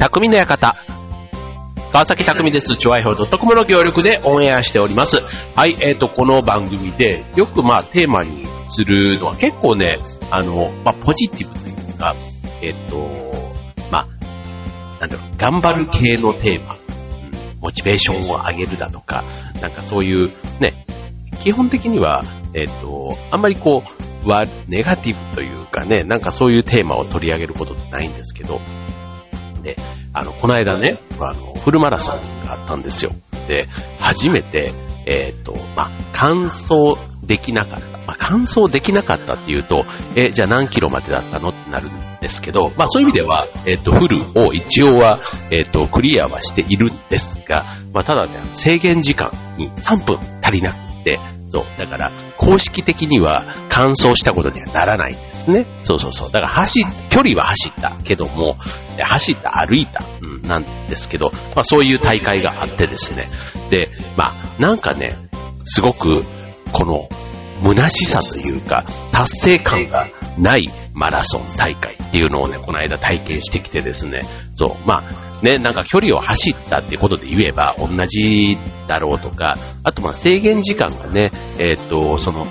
匠の館。川崎匠です。チョアイホー .com の協力でオンエアしております。はい、えっ、と、この番組でよくまあテーマにするのは結構ね、あの、まあポジティブというか、えっ、と、まあ、なんだろう、頑張る系のテーマ、うんモチベーションを上げるだとか、なんかそういうね、基本的には、えっ、と、あんまりこう、は、ネガティブというかね、なんかそういうテーマを取り上げることってないんですけど、で、あの、この間ね、あの、フルマラソンがあったんですよ。で、初めて、えっ、と、まあ、完走できなかった。まあ、完走できなかったっていうと、え、じゃあ何キロまでだったのってなるんですけど、まあ、そういう意味では、えっ、と、フルを一応は、えっ、と、クリアはしているんですが、まあ、ただね、制限時間に3分足りなくて、そう。だから、公式的には完走したことにはならないんですね。そうそうそう。だから走、距離は走ったけども、走った、歩いた、うん、なんですけど、まあそういう大会があってですね。で、まあなんかね、すごく、この、虚しさというか、達成感がないマラソン大会っていうのをね、この間体験してきてですね、そう、まあ、ね、なんか距離を走ったっていうことで言えば同じだろうとか、あとまあ制限時間がね、えっ、と、その、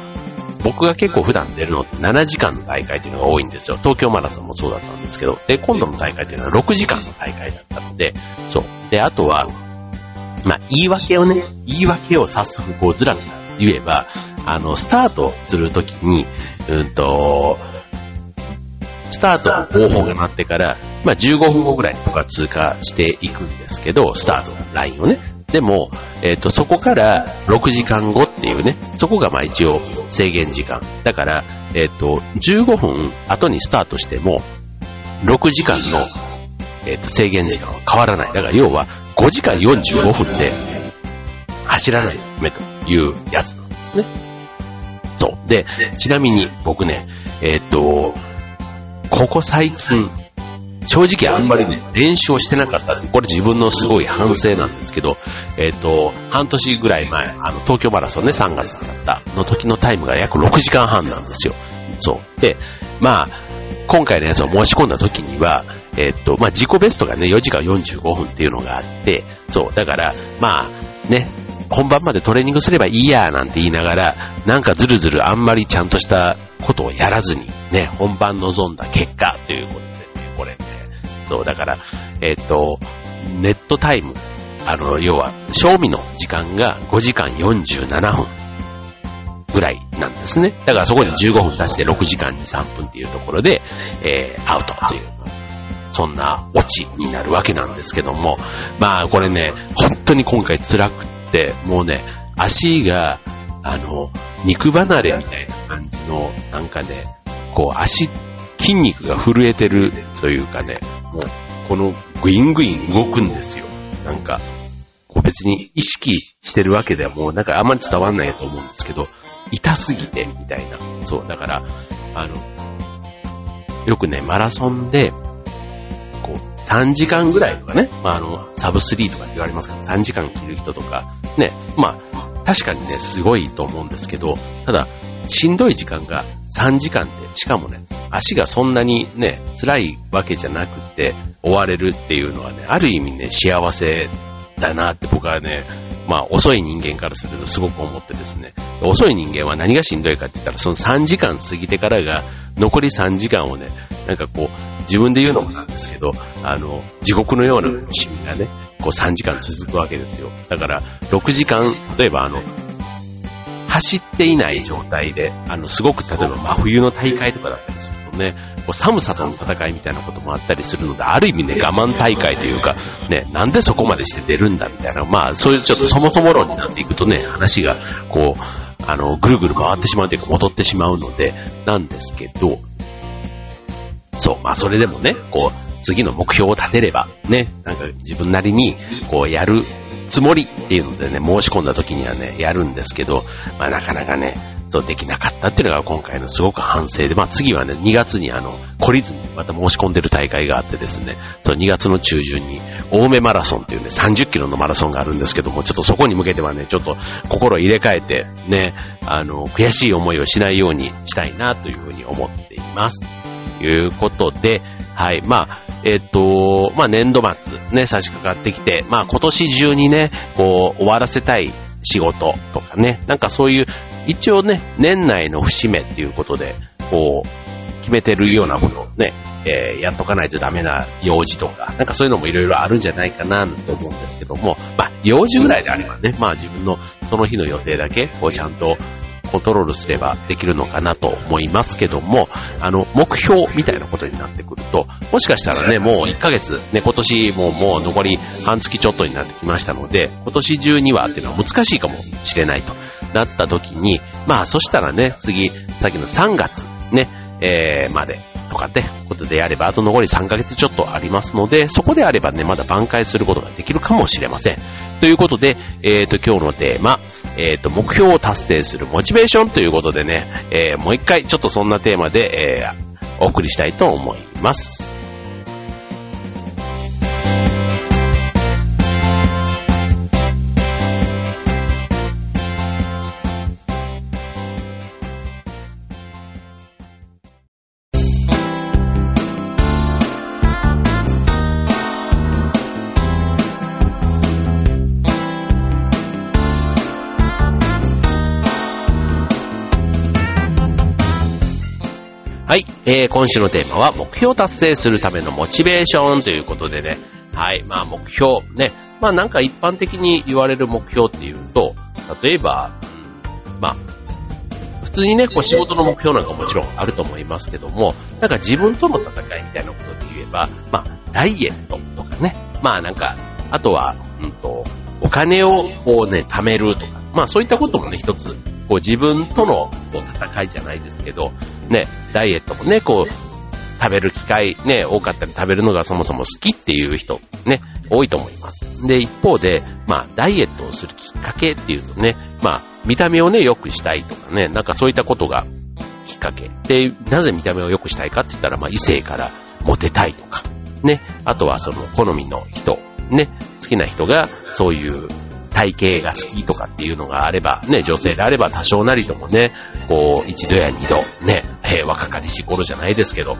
僕が結構普段出るのって7時間の大会っていうのが多いんですよ。東京マラソンもそうだったんですけど、で、今度の大会っていうのは6時間の大会だったので、そう。で、あとは、まあ、言い訳をね、言い訳を早速こうずらずら言えば、あの、スタートするときに、うんと、スタートの方法が鳴ってから、まあ、15分後ぐらいとか通過していくんですけど、スタートのラインをね。でも、えっ、と、そこから6時間後っていうね、そこがまあ一応制限時間。だから、えっ、と、15分後にスタートしても、6時間の、えっ、と、制限時間は変わらない。だから要は、5時間45分で走らないとダメというやつなんですね。そう。で、ちなみに僕ね、えっ、と、ここ最近、正直あんまりね、練習をしてなかった。これ自分のすごい反省なんですけど、えっ、と、半年ぐらい前、あの、東京マラソンね、3月だったの時のタイムが約6時間半なんですよ。そう。で、まあ、今回のやつを申し込んだ時には、えっ、と、まあ、自己ベストがね、4時間45分っていうのがあって、そう、だから、まあ、ね、本番までトレーニングすればいいや、なんて言いながら、なんかずるずるあんまりちゃんとしたことをやらずに、ね、本番望んだ結果ということでね、これね、そう、だから、えっ、と、ネットタイム、あの、要は、賞味の時間が5時間47分ぐらいなんですね。だからそこに15分出して6時間に3分っていうところで、えー、アウトという、そんなオチになるわけなんですけども、まあこれね、本当に今回辛くって、もうね、足が、あの、肉離れみたいな感じの、なんかね、こう足、筋肉が震えてるというかね、もう、このグイングイン動くんですよ。なんか、こう別に意識してるわけではもうなんかあんまり伝わんないと思うんですけど、痛すぎて、みたいな。そう、だから、あの、よくね、マラソンで、こう、3時間ぐらいとかね、まあ、あの、サブスリーとかって言われますけど、3時間着る人とか、ね、まあ、確かにね、すごいと思うんですけど、ただ、しんどい時間が3時間で、しかもね、足がそんなにね、辛いわけじゃなくて、追われるっていうのはね、ある意味ね、幸せだなって僕はね、まあ遅い人間からするとすごく思ってですね、遅い人間は何がしんどいかって言ったら、その3時間過ぎてからが、残り3時間をね、なんかこう、自分で言うのもなんですけど、あの、地獄のような苦しみがね、こう3時間続くわけですよ。だから、6時間、例えばあの、走っていない状態で、あの、すごく例えば真冬の大会とかだったりするとね、こう寒さとの戦いみたいなこともあったりするので、ある意味ね、我慢大会というか、ね、なんでそこまでして出るんだみたいな、まあ、そういうちょっとそもそも論になっていくとね、話が、こう、あの、ぐるぐる回ってしまうというか、戻ってしまうので、なんですけど、そう、まあ、それでもね、こう、次の目標を立てれば、ね、なんか自分なりに、こう、やるつもりっていうのでね、申し込んだ時にはね、やるんですけど、まあなかなかね、そうできなかったっていうのが今回のすごく反省で、まあ次はね、2月にあの、懲りずにまた申し込んでる大会があってですね、そう2月の中旬に、青梅マラソンっていうね、30キロのマラソンがあるんですけども、ちょっとそこに向けてはね、ちょっと心入れ替えて、ね、あの、悔しい思いをしないようにしたいなというふうに思っています。ということで、はい、まあ、えっ、と、まあ、年度末ね、差し掛かってきて、まあ、今年中にね、こう、終わらせたい仕事とかね、なんかそういう、一応ね、年内の節目っていうことで、こう、決めてるようなものをね、えー、やっとかないとダメな用事とか、なんかそういうのもいろいろあるんじゃないかなと思うんですけども、まあ、用事ぐらいであればね、まあ自分のその日の予定だけ、こうちゃんとコントロールすればできるのかなと思いますけども、あの、目標みたいなことになってくると、もしかしたらね、もう1ヶ月、ね、今年もうもう残り半月ちょっとになってきましたので、今年中にはっていうのは難しいかもしれないとなった時に、まあそしたらね、次、さっきの3月、ね、えー、までとかってことであれば、あと残り3ヶ月ちょっとありますので、そこであればね、まだ挽回することができるかもしれません。ということで、えっ、ー、と、今日のテーマ、えっ、ー、と、目標を達成するモチベーションということでね、えー、もう一回ちょっとそんなテーマで、えー、お送りしたいと思います。えー、今週のテーマは目標達成するためのモチベーションということでね、はい、まあ目標、ね、まあなんか一般的に言われる目標っていうと、例えば、まあ、普通にね、こう仕事の目標なんかもちろんあると思いますけども、なんか自分との戦いみたいなことで言えば、まあ、ダイエットとかね、まあなんか、あとは、うんと、お金をこうね、貯めるとか、まあそういったこともね、一つこう自分とのこう戦いじゃないですけど、ね、ダイエットもね、こう、食べる機会ね、多かったり食べるのがそもそも好きっていう人ね、多いと思います。で、一方で、まあ、ダイエットをするきっかけっていうとね、まあ、見た目をね、良くしたいとかね、なんかそういったことがきっかけ。で、なぜ見た目を良くしたいかって言ったら、まあ、異性からモテたいとか、ね、あとはその好みの人、ね、好きな人がそういう体型が好きとかっていうのがあれば、ね、女性であれば多少なりともね、こう、一度や二度、ね、え、若かりし頃じゃないですけど、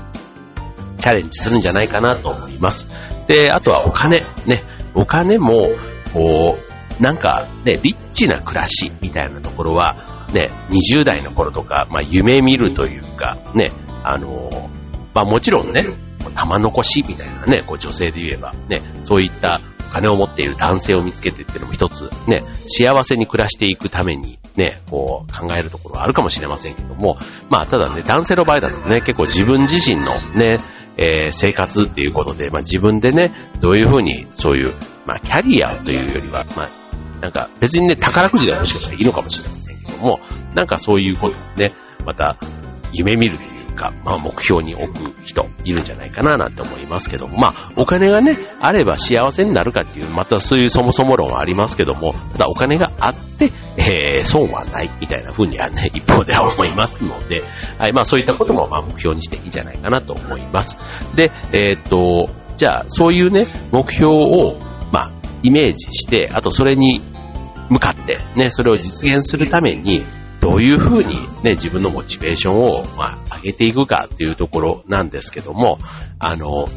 チャレンジするんじゃないかなと思います。で、あとはお金、ね、お金も、こう、なんかね、リッチな暮らしみたいなところは、ね、20代の頃とか、まあ夢見るというか、ね、あのまあもちろんね、玉残しみたいなね、こう女性で言えば、ね、そういった金を持っている男性を見つけてっていうのも一つ、ね、幸せに暮らしていくために、ね、こう考えるところはあるかもしれませんけども、まあ、ただね、男性の場合だとね、結構自分自身のね、えー、生活っていうことで、まあ、自分でね、どういうふうに、そういう、まあ、キャリアというよりは、まあ、なんか別にね、宝くじではもしかしたらいいのかもしれませんけども、なんかそういうことをね、また、夢見るというか、まあ目標に置く人いるんじゃないかななんて思いますけども、まあお金がね、あれば幸せになるかっていう、またそういうそもそも論はありますけども、ただお金があって、えー、損はないみたいな風にはね、一方では思いますので、はい、まあそういったこともまあ目標にしていいんじゃないかなと思います。で、えー、っと、じゃあそういうね、目標を、まあイメージして、あとそれに向かって、ね、それを実現するために、どういうふうにね、自分のモチベーションを、まあ、上げていくかっていうところなんですけども、あの、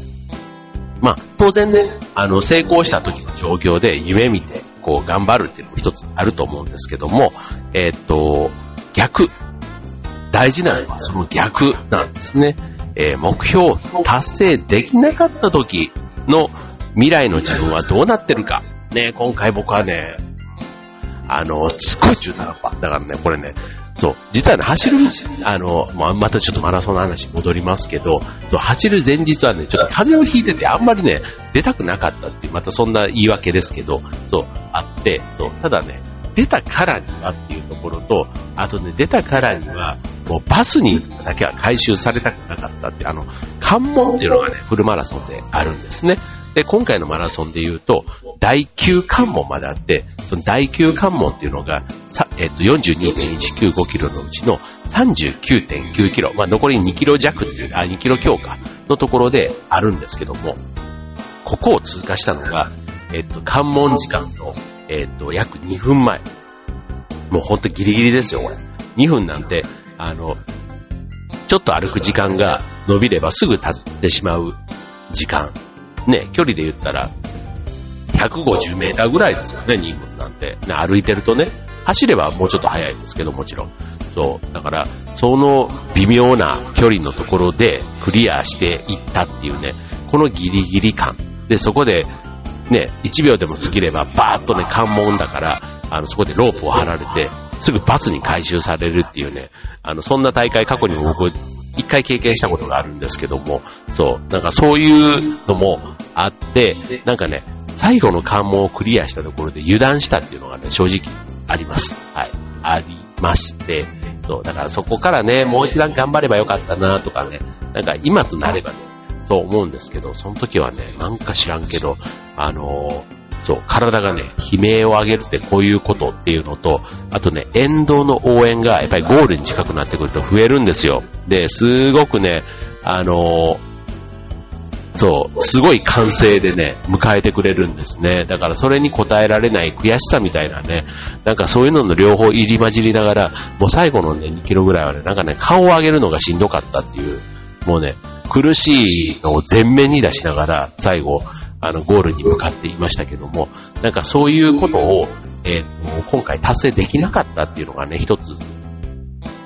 まあ、当然ね、あの、成功した時の状況で夢見て、こう、頑張るっていうのも一つあると思うんですけども、えー、っと、逆。大事なのはその逆なんですね。えー、目標達成できなかった時の未来の自分はどうなってるか。ね、今回僕はね、あの、すっごい中途半端。だからね、これね、そう、実はね、走る、あの、またちょっとマラソンの話戻りますけど、そう走る前日はね、ちょっと風邪をひいてて、あんまりね、出たくなかったっていう、またそんな言い訳ですけど、そう、あって、そう、ただね、出たからにはっていうところと、あとね、出たからには、もうバスにだけは回収されたくなかったって、あの、関門っていうのがね、フルマラソンであるんですね。で、今回のマラソンで言うと、第9関門まであって、その第9関門っていうのが、えっと、42.195キロのうちの39.9キロ、まあ、残り2キロ弱っていう、あ、2キロ強化のところであるんですけども、ここを通過したのが、えっと、関門時間の、えっと、約2分前。もうほんとギリギリですよ、これ。2分なんて、あの、ちょっと歩く時間が伸びればすぐ経ってしまう時間。ね、距離で言ったら、150メーターぐらいですかね、2分なんて。ね、歩いてるとね、走ればもうちょっと速いですけど、もちろん。そう。だから、その微妙な距離のところでクリアしていったっていうね、このギリギリ感。で、そこで、ね、1秒でも過ぎればバーッとね、関門だから、あの、そこでロープを張られて、すぐ罰に回収されるっていうね、あの、そんな大会過去にも僕、一回経験したことがあるんですけども、そう、なんかそういうのもあって、なんかね、最後の関門をクリアしたところで油断したっていうのがね、正直あります。はい。ありまして、そう、だからそこからね、もう一段頑張ればよかったなとかね、なんか今となればね、そう思うんですけど、その時はね、なんか知らんけど、あのー、そう、体がね、悲鳴を上げるってこういうことっていうのと、あとね、沿道の応援がやっぱりゴールに近くなってくると増えるんですよ。で、すごくね、あのーそう、すごい歓声でね、迎えてくれるんですね。だからそれに応えられない悔しさみたいなね、なんかそういうのの両方入り混じりながら、もう最後のね、2キロぐらいはね、なんかね、顔を上げるのがしんどかったっていう、もうね、苦しいのを前面に出しながら、最後、あの、ゴールに向かっていましたけども、なんかそういうことを、えー、今回達成できなかったっていうのがね、一つ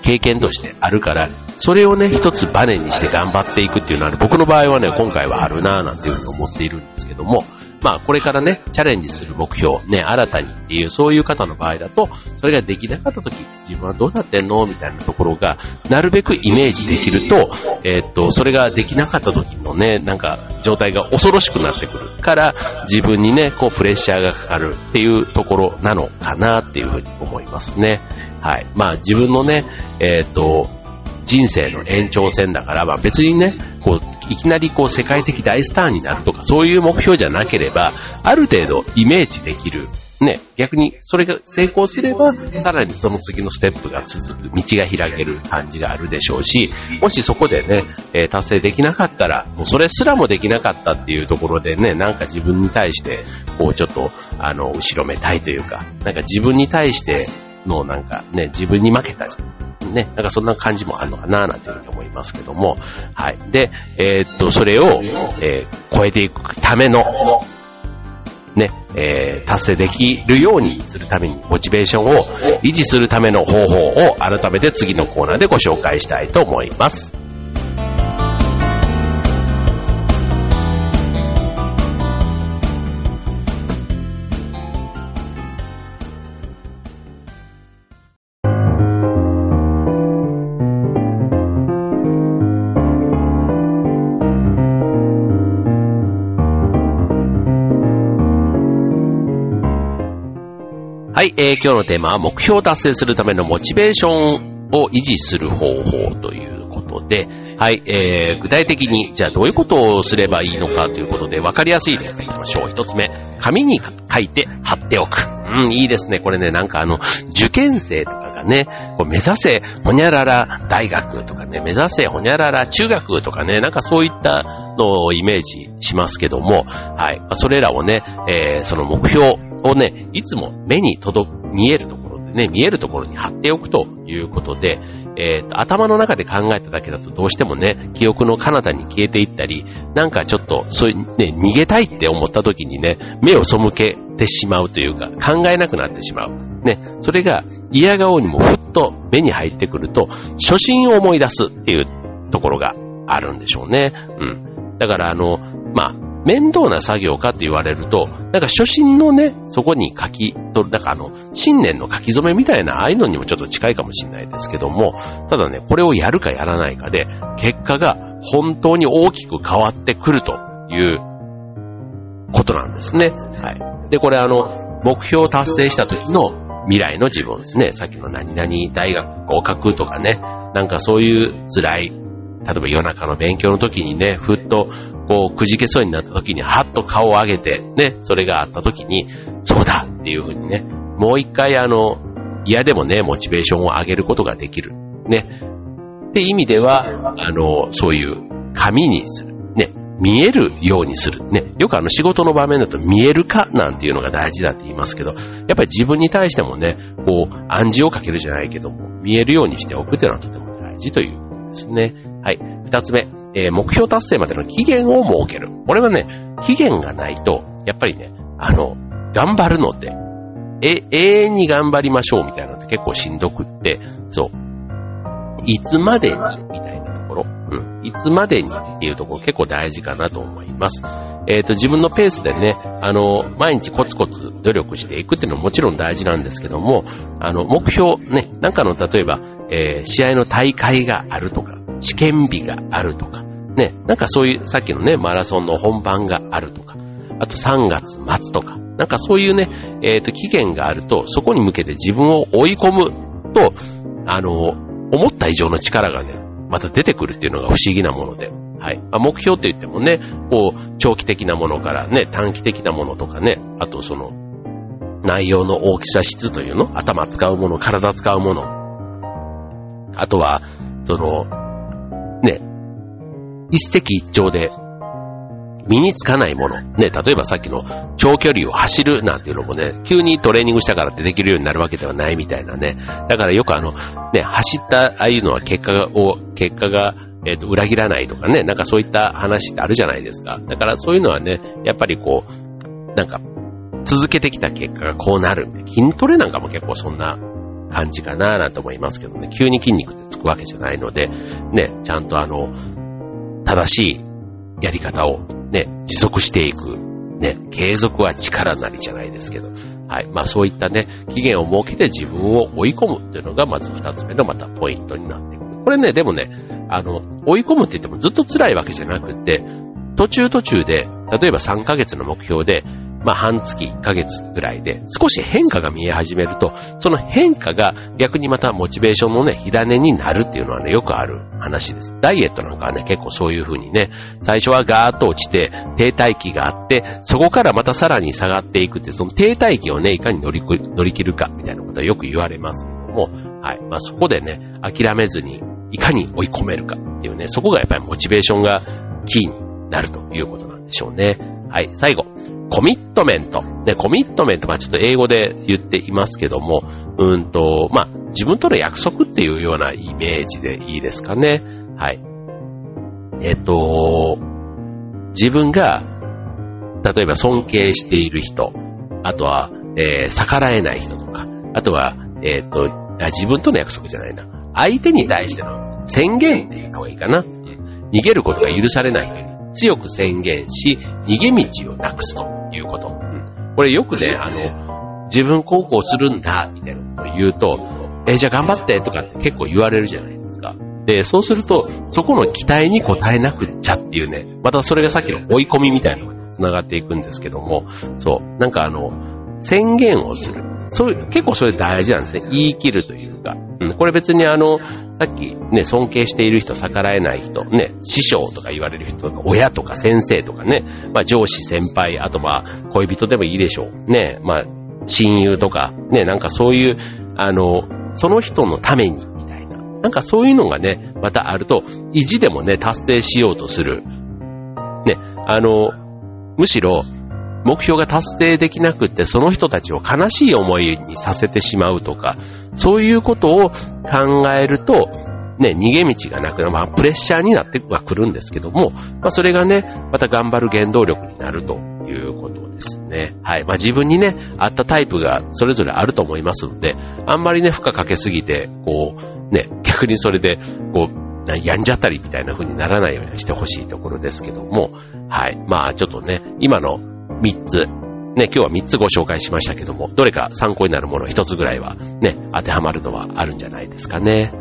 経験としてあるから、それをね、一つバネにして頑張っていくっていうのは、僕の場合はね、今回はあるなぁなんていうふうに思っているんですけども、まあ、これからね、チャレンジする目標、ね、新たにっていう、そういう方の場合だと、それができなかった時、自分はどうなってんの？みたいなところが、なるべくイメージできると、えー、っと、それができなかった時のね、なんか、状態が恐ろしくなってくるから、自分にね、こう、プレッシャーがかかるっていうところなのかなっていうふうに思いますね。はい。まあ自分のね、えっ、と、人生の延長線だから、まあ別にね、こう、いきなりこう世界的大スターになるとか、そういう目標じゃなければ、ある程度イメージできる。ね、逆にそれが成功すれば、さらにその次のステップが続く、道が開ける感じがあるでしょうし、もしそこでね、えー、達成できなかったら、もうそれすらもできなかったっていうところでね、なんか自分に対して、こうちょっと、あの、後ろめたいというか、なんか自分に対して、のなんかね、自分に負けたじゃん。ね、なんかそんな感じもあるのかななんていうふうに思いますけども、はい。で、えー、っと、それを、えー、超えていくための、ね、えー、達成できるようにするために、モチベーションを維持するための方法を改めて次のコーナーでご紹介したいと思います。はい、えー、今日のテーマは目標を達成するためのモチベーションを維持する方法ということで、はい、えー、具体的に、じゃあどういうことをすればいいのかということで、わかりやすいでやっていきましょう。一つ目、紙に書いて貼っておく。うん、いいですね。これね、なんかあの、受験生とかがね、こう目指せほにゃらら大学とかね、目指せほにゃらら中学とかね、なんかそういったのをイメージしますけども、はい。それらをね、えー、その目標をね、いつも目に届く、見えるところでね、見えるところに貼っておくということで、えーと、頭の中で考えただけだとどうしてもね、記憶の彼方に消えていったり、なんかちょっと、そういうね、逃げたいって思った時にね、目を背けてしまうというか、考えなくなってしまう。ね、それが嫌顔にもふっと目に入ってくると、初心を思い出すっていうところがあるんでしょうね。うん。だからあの、まあ、面倒な作業かって言われると、なんか初心のね、そこに書き取る、なんかあの、新年の書き初めみたいな、ああいうのにもちょっと近いかもしれないですけども、ただね、これをやるかやらないかで、結果が本当に大きく変わってくるということなんですね。はい。で、これあの、目標を達成した時の未来の自分ですね。さっきの何々大学合格とかね、なんかそういう辛い、例えば夜中の勉強の時にね、ふっとこう、くじけそうになった時に、はっと顔を上げて、ね、それがあった時に、そうだっていうふうにね、もう一回あの、嫌でもね、モチベーションを上げることができる。ね。って意味では、あの、そういう紙にする。ね。見えるようにする。ね。よくあの仕事の場面だと見えるかなんていうのが大事だって言いますけど、やっぱり自分に対してもね、こう、暗示をかけるじゃないけども、見えるようにしておくっていうのはとても大事ということですね。はい。二つ目。えー、目標達成までの期限を設ける。これはね、期限がないと、やっぱりね、あの、頑張るのって、え、永遠に頑張りましょうみたいなのって結構しんどくって、そう。いつまでにみたいなところ、うん。いつまでにっていうところ結構大事かなと思います。えっ、ー、と、自分のペースでね、あの、毎日コツコツ努力していくっていうのももちろん大事なんですけども、あの、目標、ね、なんかの、例えば、えー、試合の大会があるとか、試験日があるとか、ね、なんかそういう、さっきのね、マラソンの本番があるとか、あと3月末とか、なんかそういうね、えっ、ー、と、期限があると、そこに向けて自分を追い込むと、あの、思った以上の力がね、また出てくるっていうのが不思議なもので、はい。まあ、目標って言ってもね、こう、長期的なものからね、短期的なものとかね、あとその、内容の大きさ質というの頭使うもの、体使うもの。あとは、その、ね、一石一鳥で身につかないもの。ね、例えばさっきの長距離を走るなんていうのもね、急にトレーニングしたからってできるようになるわけではないみたいなね。だからよくあの、ね、走ったああいうのは結果を、結果がえっ、ー、と、裏切らないとかね、なんかそういった話ってあるじゃないですか。だからそういうのはね、やっぱりこう、なんか、続けてきた結果がこうなる。筋トレなんかも結構そんな感じかななんて思いますけどね、急に筋肉ってつくわけじゃないので、ね、ちゃんとあの、正しいやり方をね、持続していく。ね、継続は力なりじゃないですけど、はい。まあそういったね、期限を設けて自分を追い込むっていうのがまず二つ目のまたポイントになってくる。これね、でもね、あの、追い込むって言ってもずっと辛いわけじゃなくて、途中途中で、例えば3ヶ月の目標で、まあ半月1ヶ月ぐらいで少し変化が見え始めると、その変化が逆にまたモチベーションのね、火種になるっていうのはね、よくある話です。ダイエットなんかはね、結構そういう風にね、最初はガーッと落ちて停滞期があって、そこからまたさらに下がっていくって、その停滞期をね、いかに乗り乗り切るかみたいなことはよく言われますけども、はい。まあそこでね、諦めずにいかに追い込めるかっていうね、そこがやっぱりモチベーションがキーになるということなんでしょうね。はい、最後。コミットメント。で、コミットメント、まあちょっと英語で言っていますけども、うんと、まあ自分との約束っていうようなイメージでいいですかね。はい。えっと、自分が、例えば尊敬している人、あとは、えー、逆らえない人とか、あとは、えっと、自分との約束じゃないな。相手に対しての宣言って言った方がいいかな。逃げることが許されない人に強く宣言し、逃げ道をなくすということ。これよくね、あの、自分高校するんだ、みたいなことを言うと、え、じゃあ頑張ってとかって結構言われるじゃないですか。で、そうすると、そこの期待に応えなくっちゃっていうね、またそれがさっきの追い込みみたいなのに繋がっていくんですけども、そう、なんかあの、宣言をする。そういう、結構それ大事なんですね。言い切るというか。うん、これ別にあの、さっきね、尊敬している人、逆らえない人、ね、師匠とか言われる人とか、親とか先生とかね、まあ上司、先輩、あとまあ恋人でもいいでしょう。ね、まあ親友とか、ね、なんかそういう、あの、その人のために、みたいな。なんかそういうのがね、またあると、意地でもね、達成しようとする。ね、あの、むしろ、目標が達成できなくって、その人たちを悲しい思いにさせてしまうとか、そういうことを考えると、ね、逃げ道がなくなる、まあ、プレッシャーになってはくるんですけども、まあ、それがね、また頑張る原動力になるということですね。はい。まあ、自分にね、合ったタイプがそれぞれあると思いますので、あんまりね、負荷かけすぎて、こう、ね、逆にそれで、こう、やんじゃったりみたいな風にならないようにしてほしいところですけども、はい。まあ、ちょっとね、今の3つ。ね、今日は3つご紹介しましたけども、どれか参考になるもの1つぐらいはね、当てはまるのはあるんじゃないですかね。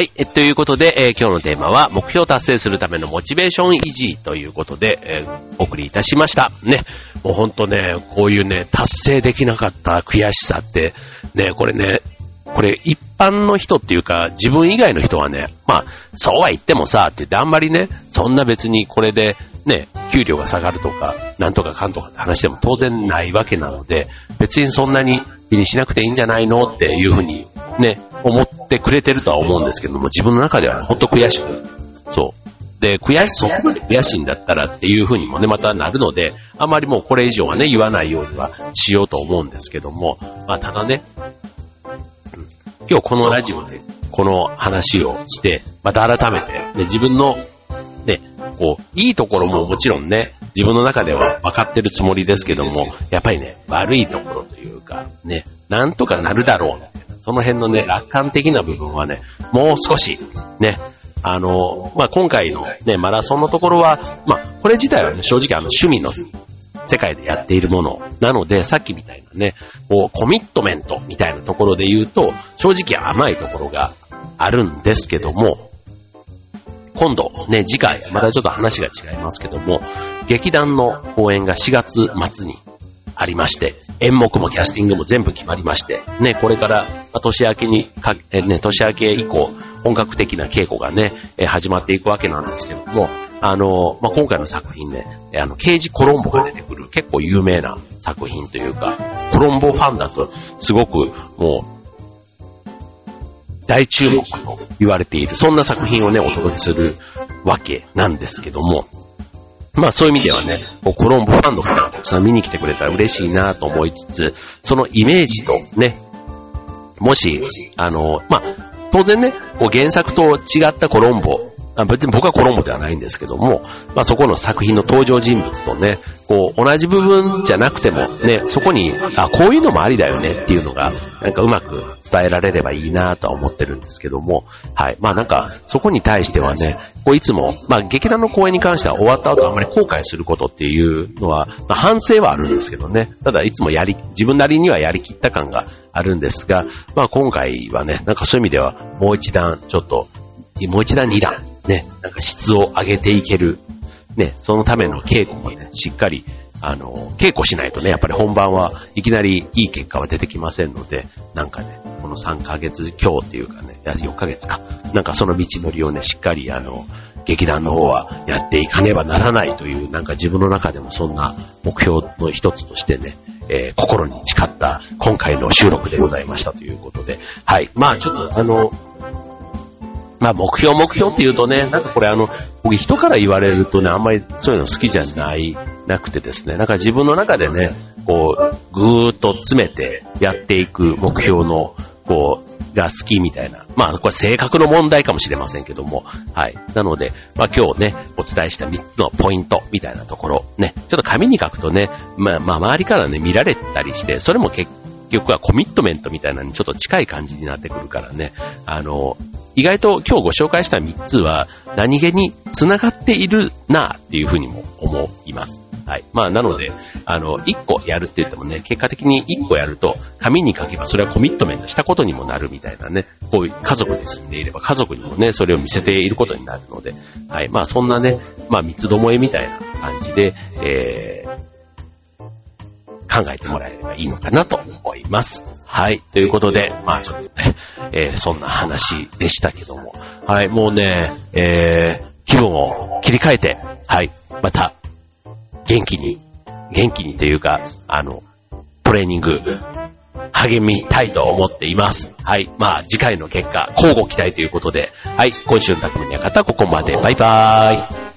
はい。えということで、えー、今日のテーマは、目標達成するためのモチベーション維持ということで、えー、お送りいたしました。ね。もうほんとね、こういうね、達成できなかった悔しさって、ね、これね、ここれ一般の人っていうか、自分以外の人はね、まあ、そうは言ってもさ、って言ってあんまりね、そんな別にこれで、ね、給料が下がるとか、なんとかかんとかって話でも当然ないわけなので、別にそんなに気にしなくていいんじゃないのっていうふうにね、思ってくれてるとは思うんですけども、自分の中では、ね、ほんと悔しく、そう。で、悔し、そこまで悔しいんだったらっていうふうにもね、またなるので、あまりもうこれ以上はね、言わないようにはしようと思うんですけども、まあ、ただね、今日このラジオでこの話をして、また改めて、ね、自分の、ね、こう、いいところももちろんね、自分の中では分かってるつもりですけども、やっぱりね、悪いところというか、ね、なんとかなるだろう、その辺のね、楽観的な部分はね、もう少し、ね、あの、まあ、今回のね、マラソンのところは、まあ、これ自体はね、正直あの、趣味の世界でやっているもの。なので、さっきみたいなね、こう、コミットメントみたいなところで言うと、正直甘いところがあるんですけども、今度ね、次回、またちょっと話が違いますけども、劇団の公演が4月末にありまして、演目もキャスティングも全部決まりまして、ね、これから、ま年明けにか、えね、年明け以降、本格的な稽古がね、え始まっていくわけなんですけども、あの、まあ、今回の作品ね、あの、刑事コロンボが出てくる結構有名な作品というか、コロンボファンだとすごくもう、大注目と言われている、そんな作品をね、お届けするわけなんですけども、まあそういう意味ではね、コロンボファンの方がたくさん見に来てくれたら嬉しいなと思いつつ、そのイメージとね、もし、あの、まあ、当然ね、こう原作と違ったコロンボ別に僕はコロンボではないんですけども、まあそこの作品の登場人物とね、こう同じ部分じゃなくてもね、そこに、あ、こういうのもありだよねっていうのが、なんかうまく伝えられればいいなとは思ってるんですけども、はい。まあなんか、そこに対してはね、こういつも、まあ劇団の公演に関しては終わった後あんまり後悔することっていうのは、まあ反省はあるんですけどね、ただいつもやり、自分なりにはやりきった感があるんですが、まあ今回はね、なんかそういう意味ではもう一段ちょっともう一段二段、ね、なんか質を上げていける、ね、そのための稽古もね、しっかり、あの、稽古しないとね、やっぱり本番はいきなりいい結果は出てきませんので、なんかね、この3ヶ月今日っていうかね、4ヶ月か、なんかその道のりをね、しっかりあの、劇団の方はやっていかねばならないという、なんか自分の中でもそんな目標の一つとしてね、えー、心に誓った今回の収録でございましたということで、はい。まあちょっとあの、まあ目標目標って言うとね、なんかこれあの、僕人から言われるとね、あんまりそういうの好きじゃない、なくてですね、なんか自分の中でね、こう、ぐーっと詰めてやっていく目標の、こう、が好きみたいな。まあ、これ性格の問題かもしれませんけども。はい。なので、まあ今日ね、お伝えした3つのポイントみたいなところ、ね、ちょっと紙に書くとね、まあ、まあ周りからね、見られたりして、それも結構局はコミットメントみたいなのにちょっと近い感じになってくるからね、あの、意外と今日ご紹介した3つは何気に繋がっているなっていうふうにも思います。はい。まあ、なので、あの、1個やるって言ってもね、結果的に1個やると、紙に書けばそれはコミットメントしたことにもなるみたいなね、こういう家族で住んでいれば家族にもね、それを見せていることになるので、はい。まあ、そんなね、まあ、三つどもえみたいな感じで、えー、考えてもらえればいいのかなと思います。はい。ということで、まあちょっとね、えー、そんな話でしたけども。はい、もうね、えー、気分を切り替えて、はい、また、元気に、元気にというか、あの、トレーニング、励みたいと思っています。はい。まあ、次回の結果、交互期待ということで、はい。今週の匠の館、ここまで。バイバーイ。